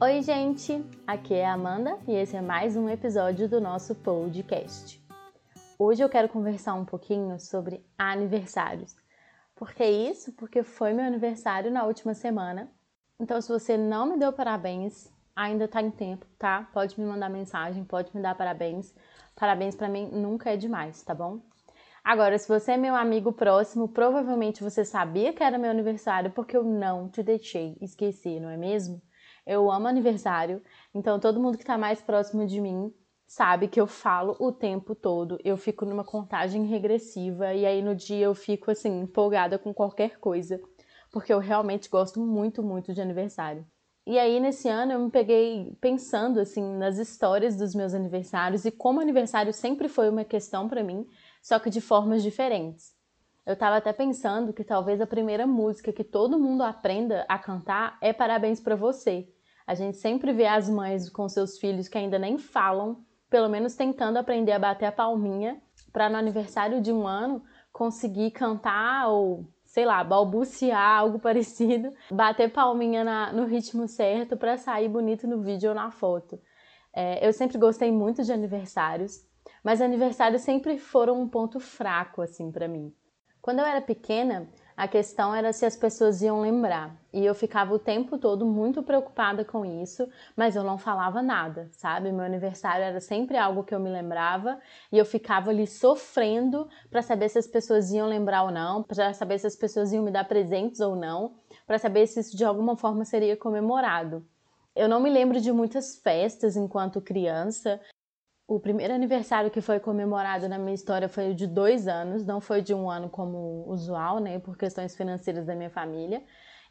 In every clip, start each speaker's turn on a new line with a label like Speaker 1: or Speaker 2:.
Speaker 1: Oi, gente! Aqui é a Amanda e esse é mais um episódio do nosso podcast. Hoje eu quero conversar um pouquinho sobre aniversários. Por que isso? Porque foi meu aniversário na última semana. Então, se você não me deu parabéns, ainda tá em tempo, tá? Pode me mandar mensagem, pode me dar parabéns. Parabéns para mim nunca é demais, tá bom? Agora, se você é meu amigo próximo, provavelmente você sabia que era meu aniversário porque eu não te deixei esquecer, não é mesmo? Eu amo aniversário, então todo mundo que está mais próximo de mim sabe que eu falo o tempo todo. Eu fico numa contagem regressiva e aí no dia eu fico assim empolgada com qualquer coisa, porque eu realmente gosto muito, muito de aniversário. E aí nesse ano eu me peguei pensando assim nas histórias dos meus aniversários e como aniversário sempre foi uma questão para mim, só que de formas diferentes. Eu estava até pensando que talvez a primeira música que todo mundo aprenda a cantar é Parabéns para você a gente sempre vê as mães com seus filhos que ainda nem falam, pelo menos tentando aprender a bater a palminha, para no aniversário de um ano conseguir cantar ou, sei lá, balbuciar, algo parecido, bater palminha na, no ritmo certo para sair bonito no vídeo ou na foto. É, eu sempre gostei muito de aniversários, mas aniversários sempre foram um ponto fraco assim para mim. Quando eu era pequena, a questão era se as pessoas iam lembrar. E eu ficava o tempo todo muito preocupada com isso, mas eu não falava nada, sabe? Meu aniversário era sempre algo que eu me lembrava e eu ficava ali sofrendo para saber se as pessoas iam lembrar ou não, para saber se as pessoas iam me dar presentes ou não, para saber se isso de alguma forma seria comemorado. Eu não me lembro de muitas festas enquanto criança, o primeiro aniversário que foi comemorado na minha história foi o de dois anos, não foi de um ano como usual, né? Por questões financeiras da minha família.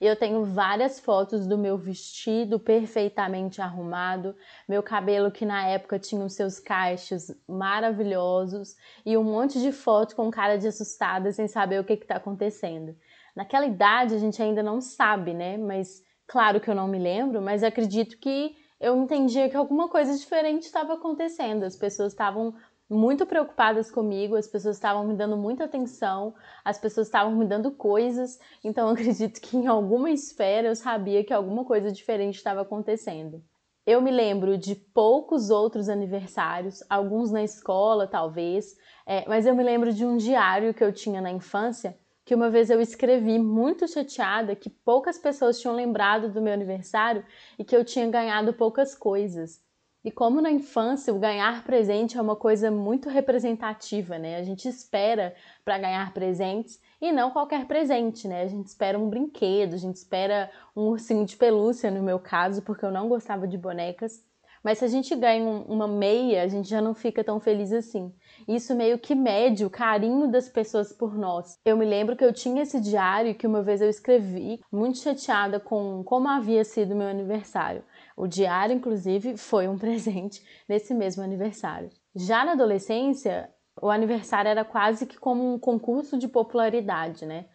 Speaker 1: Eu tenho várias fotos do meu vestido perfeitamente arrumado, meu cabelo que na época tinha os seus cachos maravilhosos e um monte de foto com cara de assustada sem saber o que está acontecendo. Naquela idade a gente ainda não sabe, né? Mas claro que eu não me lembro, mas acredito que eu entendia que alguma coisa diferente estava acontecendo. As pessoas estavam muito preocupadas comigo, as pessoas estavam me dando muita atenção, as pessoas estavam me dando coisas, então acredito que em alguma esfera eu sabia que alguma coisa diferente estava acontecendo. Eu me lembro de poucos outros aniversários, alguns na escola talvez, é, mas eu me lembro de um diário que eu tinha na infância que uma vez eu escrevi muito chateada que poucas pessoas tinham lembrado do meu aniversário e que eu tinha ganhado poucas coisas. E como na infância o ganhar presente é uma coisa muito representativa, né? A gente espera para ganhar presentes e não qualquer presente, né? A gente espera um brinquedo, a gente espera um ursinho de pelúcia, no meu caso, porque eu não gostava de bonecas. Mas se a gente ganha uma meia, a gente já não fica tão feliz assim. Isso meio que mede o carinho das pessoas por nós. Eu me lembro que eu tinha esse diário que uma vez eu escrevi, muito chateada com como havia sido meu aniversário. O diário, inclusive, foi um presente nesse mesmo aniversário. Já na adolescência, o aniversário era quase que como um concurso de popularidade, né?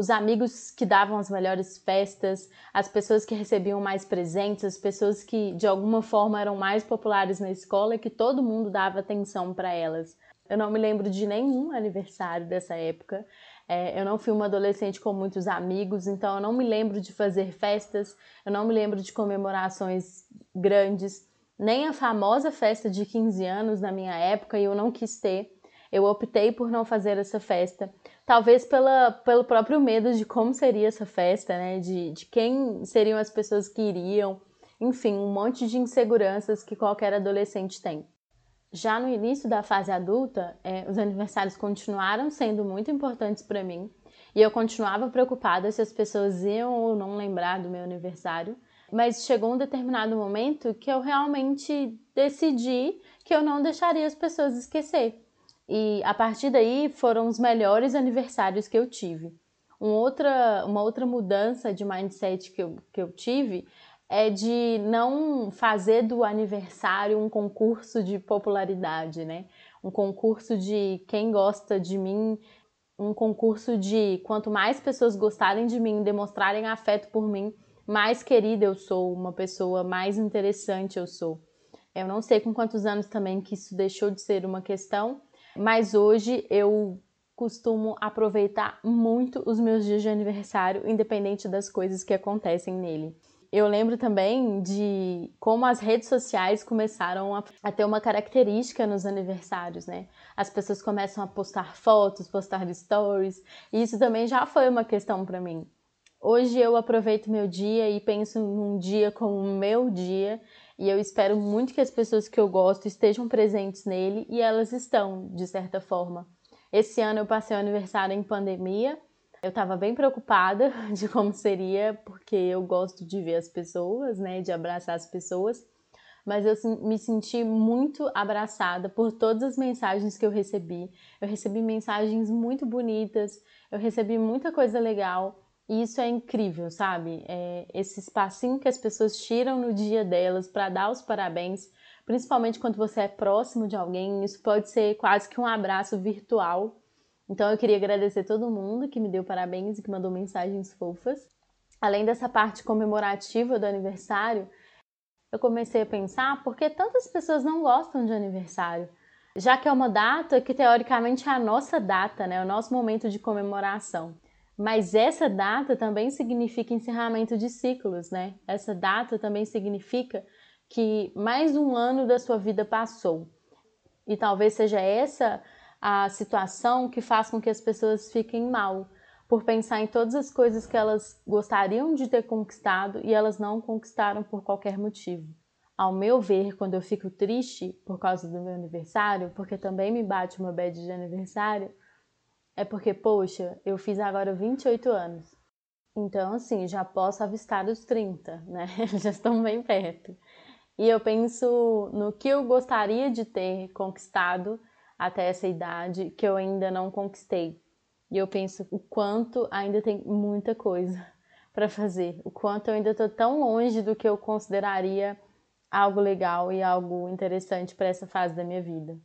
Speaker 1: Os amigos que davam as melhores festas, as pessoas que recebiam mais presentes, as pessoas que de alguma forma eram mais populares na escola e que todo mundo dava atenção para elas. Eu não me lembro de nenhum aniversário dessa época. É, eu não fui uma adolescente com muitos amigos, então eu não me lembro de fazer festas, eu não me lembro de comemorações grandes, nem a famosa festa de 15 anos na minha época e eu não quis ter. Eu optei por não fazer essa festa, talvez pela, pelo próprio medo de como seria essa festa, né? De, de quem seriam as pessoas que iriam, enfim, um monte de inseguranças que qualquer adolescente tem. Já no início da fase adulta, é, os aniversários continuaram sendo muito importantes para mim e eu continuava preocupada se as pessoas iam ou não lembrar do meu aniversário, mas chegou um determinado momento que eu realmente decidi que eu não deixaria as pessoas esquecer. E a partir daí foram os melhores aniversários que eu tive. Um outra, uma outra mudança de mindset que eu, que eu tive é de não fazer do aniversário um concurso de popularidade, né? Um concurso de quem gosta de mim, um concurso de quanto mais pessoas gostarem de mim, demonstrarem afeto por mim, mais querida eu sou, uma pessoa mais interessante eu sou. Eu não sei com quantos anos também que isso deixou de ser uma questão, mas hoje eu costumo aproveitar muito os meus dias de aniversário, independente das coisas que acontecem nele. eu lembro também de como as redes sociais começaram a, a, ter uma característica nos aniversários, né? As pessoas começam a postar fotos, postar stories, e isso também já foi uma questão para mim. Hoje eu aproveito meu dia e penso num dia como o meu dia, e eu espero muito que as pessoas que eu gosto estejam presentes nele, e elas estão, de certa forma. Esse ano eu passei o aniversário em pandemia, eu estava bem preocupada de como seria, porque eu gosto de ver as pessoas, né, de abraçar as pessoas, mas eu me senti muito abraçada por todas as mensagens que eu recebi. Eu recebi mensagens muito bonitas, eu recebi muita coisa legal. E isso é incrível, sabe? É esse espacinho que as pessoas tiram no dia delas para dar os parabéns, principalmente quando você é próximo de alguém, isso pode ser quase que um abraço virtual então eu queria agradecer todo mundo que me deu parabéns e que mandou mensagens fofas. Além dessa parte comemorativa do aniversário, eu comecei a pensar por que tantas pessoas não gostam de aniversário, já que é uma data que teoricamente é a nossa data, né, o nosso momento de comemoração. Mas essa data também significa encerramento de ciclos, né? Essa data também significa que mais um ano da sua vida passou. E talvez seja essa a situação que faz com que as pessoas fiquem mal, por pensar em todas as coisas que elas gostariam de ter conquistado e elas não conquistaram por qualquer motivo. Ao meu ver, quando eu fico triste por causa do meu aniversário, porque também me bate uma bad de aniversário, é porque, poxa, eu fiz agora 28 anos. Então, assim, já posso avistar os 30, né? já estão bem perto. E eu penso no que eu gostaria de ter conquistado até essa idade que eu ainda não conquistei. E eu penso o quanto ainda tem muita coisa para fazer, o quanto eu ainda estou tão longe do que eu consideraria algo legal e algo interessante para essa fase da minha vida.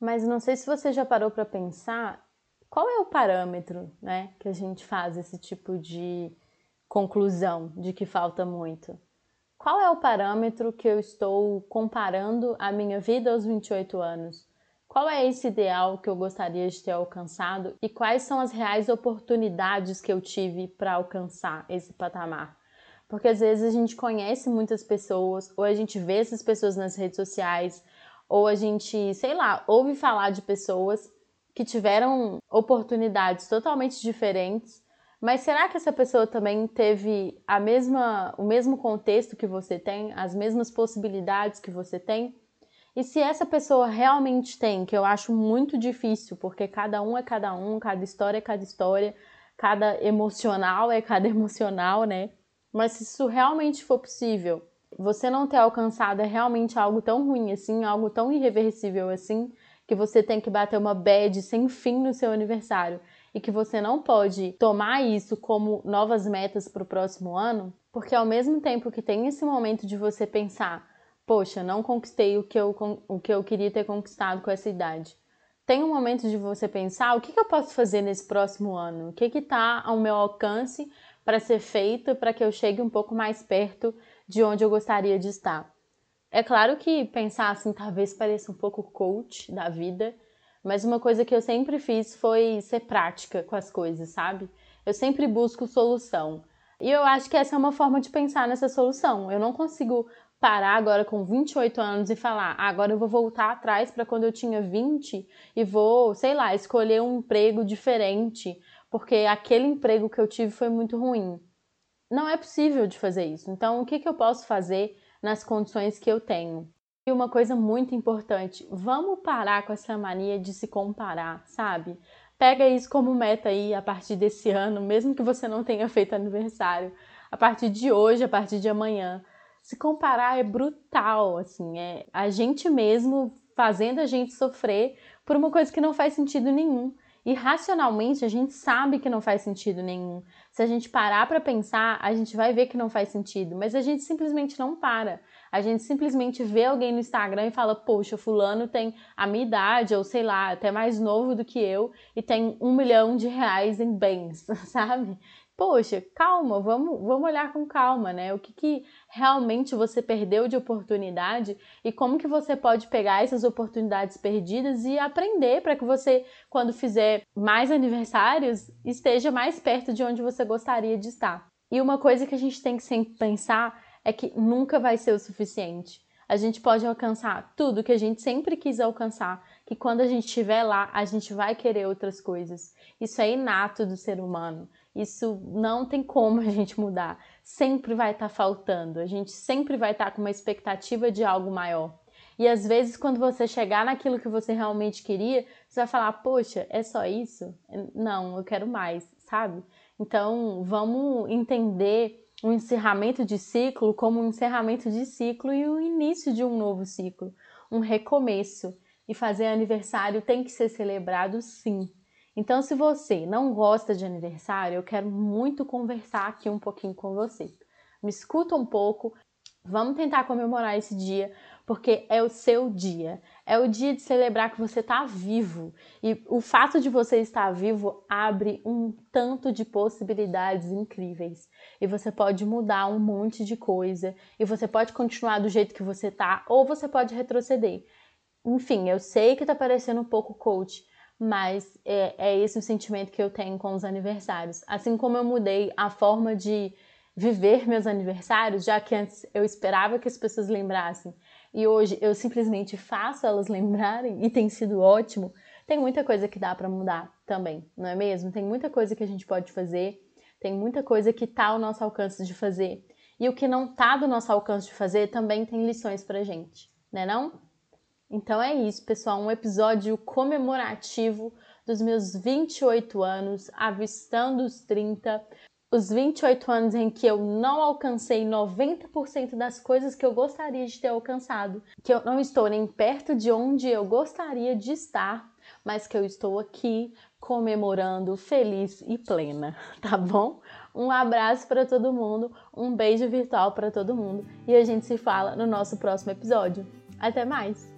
Speaker 1: Mas não sei se você já parou para pensar qual é o parâmetro, né, que a gente faz esse tipo de conclusão de que falta muito. Qual é o parâmetro que eu estou comparando a minha vida aos 28 anos? Qual é esse ideal que eu gostaria de ter alcançado e quais são as reais oportunidades que eu tive para alcançar esse patamar? Porque às vezes a gente conhece muitas pessoas, ou a gente vê essas pessoas nas redes sociais, ou a gente, sei lá, ouve falar de pessoas que tiveram oportunidades totalmente diferentes, mas será que essa pessoa também teve a mesma, o mesmo contexto que você tem, as mesmas possibilidades que você tem? E se essa pessoa realmente tem, que eu acho muito difícil, porque cada um é cada um, cada história é cada história, cada emocional é cada emocional, né? Mas se isso realmente for possível, você não ter alcançado é realmente algo tão ruim assim, algo tão irreversível assim, que você tem que bater uma bad sem fim no seu aniversário e que você não pode tomar isso como novas metas para o próximo ano, porque ao mesmo tempo que tem esse momento de você pensar poxa, não conquistei o que eu, o que eu queria ter conquistado com essa idade. Tem um momento de você pensar o que, que eu posso fazer nesse próximo ano, o que está ao meu alcance para ser feito para que eu chegue um pouco mais perto de onde eu gostaria de estar. É claro que pensar assim talvez pareça um pouco coach da vida, mas uma coisa que eu sempre fiz foi ser prática com as coisas, sabe? Eu sempre busco solução. E eu acho que essa é uma forma de pensar nessa solução. Eu não consigo parar agora com 28 anos e falar, ah, agora eu vou voltar atrás para quando eu tinha 20 e vou, sei lá, escolher um emprego diferente, porque aquele emprego que eu tive foi muito ruim. Não é possível de fazer isso. Então, o que, que eu posso fazer nas condições que eu tenho? E uma coisa muito importante, vamos parar com essa mania de se comparar, sabe? Pega isso como meta aí a partir desse ano, mesmo que você não tenha feito aniversário, a partir de hoje, a partir de amanhã se comparar é brutal, assim, é a gente mesmo fazendo a gente sofrer por uma coisa que não faz sentido nenhum. E racionalmente a gente sabe que não faz sentido nenhum. Se a gente parar para pensar, a gente vai ver que não faz sentido, mas a gente simplesmente não para. A gente simplesmente vê alguém no Instagram e fala: Poxa, Fulano tem a minha idade, ou sei lá, até mais novo do que eu, e tem um milhão de reais em bens, sabe? Poxa, calma, vamos, vamos olhar com calma, né? O que, que realmente você perdeu de oportunidade e como que você pode pegar essas oportunidades perdidas e aprender para que você, quando fizer mais aniversários, esteja mais perto de onde você gostaria de estar. E uma coisa que a gente tem que sempre pensar é que nunca vai ser o suficiente. A gente pode alcançar tudo que a gente sempre quis alcançar, que quando a gente estiver lá, a gente vai querer outras coisas. Isso é inato do ser humano. Isso não tem como a gente mudar. Sempre vai estar tá faltando. A gente sempre vai estar tá com uma expectativa de algo maior. E às vezes, quando você chegar naquilo que você realmente queria, você vai falar: Poxa, é só isso? Não, eu quero mais, sabe? Então, vamos entender o encerramento de ciclo como um encerramento de ciclo e o início de um novo ciclo, um recomeço. E fazer aniversário tem que ser celebrado sim. Então, se você não gosta de aniversário, eu quero muito conversar aqui um pouquinho com você. Me escuta um pouco, vamos tentar comemorar esse dia, porque é o seu dia. É o dia de celebrar que você está vivo. E o fato de você estar vivo abre um tanto de possibilidades incríveis. E você pode mudar um monte de coisa. E você pode continuar do jeito que você está, ou você pode retroceder. Enfim, eu sei que está parecendo um pouco coach, mas é, é esse o sentimento que eu tenho com os aniversários. Assim como eu mudei a forma de viver meus aniversários, já que antes eu esperava que as pessoas lembrassem e hoje eu simplesmente faço elas lembrarem e tem sido ótimo, tem muita coisa que dá para mudar também, não é mesmo? Tem muita coisa que a gente pode fazer, tem muita coisa que tá ao nosso alcance de fazer. E o que não tá do nosso alcance de fazer também tem lições pra gente, né não? Então é isso, pessoal, um episódio comemorativo dos meus 28 anos, avistando os 30, os 28 anos em que eu não alcancei 90% das coisas que eu gostaria de ter alcançado, que eu não estou nem perto de onde eu gostaria de estar, mas que eu estou aqui comemorando feliz e plena, tá bom? Um abraço para todo mundo, um beijo virtual para todo mundo e a gente se fala no nosso próximo episódio. Até mais!